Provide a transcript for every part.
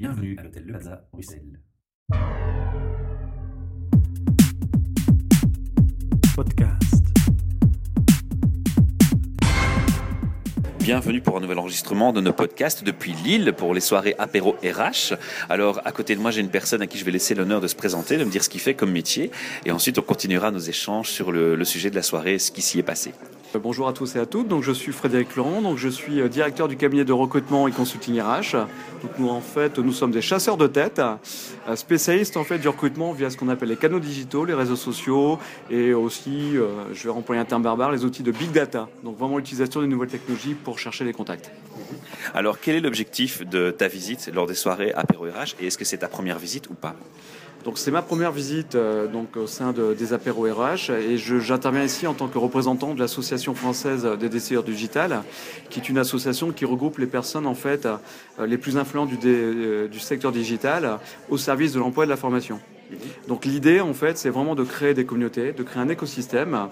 Bienvenue à l'hôtel Le Plaza, Bruxelles. Podcast. Bienvenue pour un nouvel enregistrement de nos podcasts depuis Lille pour les soirées apéro RH. Alors, à côté de moi, j'ai une personne à qui je vais laisser l'honneur de se présenter, de me dire ce qu'il fait comme métier. Et ensuite, on continuera nos échanges sur le, le sujet de la soirée, ce qui s'y est passé. Euh, Bonjour à tous et à toutes. Donc, je suis Frédéric Laurent. Donc, je suis euh, directeur du cabinet de recrutement et consulting RH. Donc, nous, en fait, nous sommes des chasseurs de tête, euh, spécialistes en fait du recrutement via ce qu'on appelle les canaux digitaux, les réseaux sociaux et aussi, je vais employer un terme barbare, les outils de big data. Donc, vraiment l'utilisation des nouvelles technologies pour chercher les contacts. Alors, quel est l'objectif de ta visite lors des soirées apéro RH et est-ce que c'est ta première visite ou pas? Donc c'est ma première visite euh, donc au sein de- des apéros RH et j'interviens ici en tant que représentant de l'association française des décideurs digital, qui est une association qui regroupe les personnes en fait euh, les plus influentes du, dé- euh, du secteur digital au service de l'emploi et de la formation. Donc l'idée en fait c'est vraiment de créer des communautés, de créer un écosystème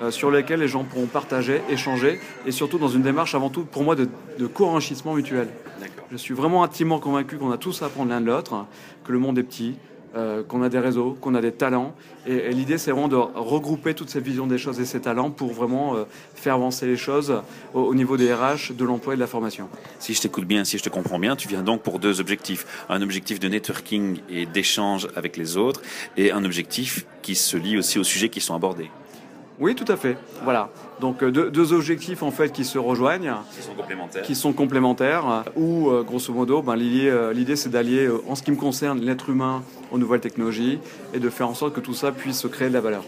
euh, sur lequel les gens pourront partager, échanger et surtout dans une démarche avant tout pour moi de, de co-enrichissement mutuel. Je suis vraiment intimement convaincu qu'on a tous à apprendre l'un de l'autre, que le monde est petit, euh, qu'on a des réseaux, qu'on a des talents. Et, l'idée, c'est vraiment de regrouper toutes ces visions des choses et ces talents pour vraiment euh, faire avancer les choses au, au niveau des RH, de l'emploi et de la formation. Si je t'écoute bien, si je te comprends bien, tu viens donc pour deux objectifs. Un objectif de networking et d'échange avec les autres et un objectif qui se lie aussi aux sujets qui sont abordés. Oui, tout à fait. Voilà. Donc euh, deux, deux objectifs en fait qui se rejoignent. Qui sont complémentaires. qui sont complémentaires, où euh, grosso modo, ben, l'idée, euh, l'idée, c'est d'allier, en ce qui me concerne, l'être humain aux nouvelles technologies et de faire en sorte que tout ça puisse créer de la valeur.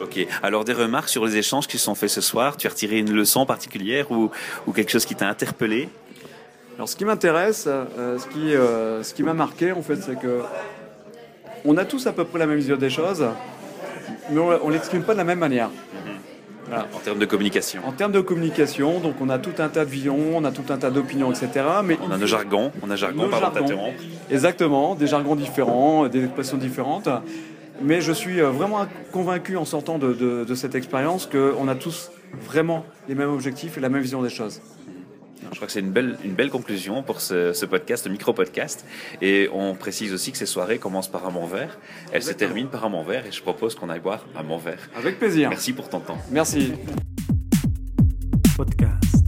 Ok. Alors des remarques sur les échanges qui se sont faits ce soir? Tu as retiré une leçon particulière ou, ou quelque chose qui t'a interpellé? Alors, ce qui m'intéresse, euh, ce qui, euh, ce qui m'a marqué, en fait, c'est que on a tous à peu près la même vision des choses, mais on, ne l'exprime pas de la même manière. Voilà. en termes de communication En termes de communication, donc on a tout un tas de visions, on a tout un tas d'opinions, etc. Mais On a nos jargons, on a jargon, pardon jargons. Exactement, des jargons différents, des expressions différentes. Mais je suis euh, vraiment convaincu en sortant de, de- de cette expérience qu'on a tous vraiment les mêmes objectifs et la même vision des choses. Je crois que c'est une belle, une belle conclusion pour ce, ce podcast, ce micro-podcast. Et on précise aussi que ces soirées commencent par un bon verre. Elles se terminent par un bon verre et je propose qu'on aille boire un bon verre. Avec plaisir. Merci pour ton temps. Merci. podcast.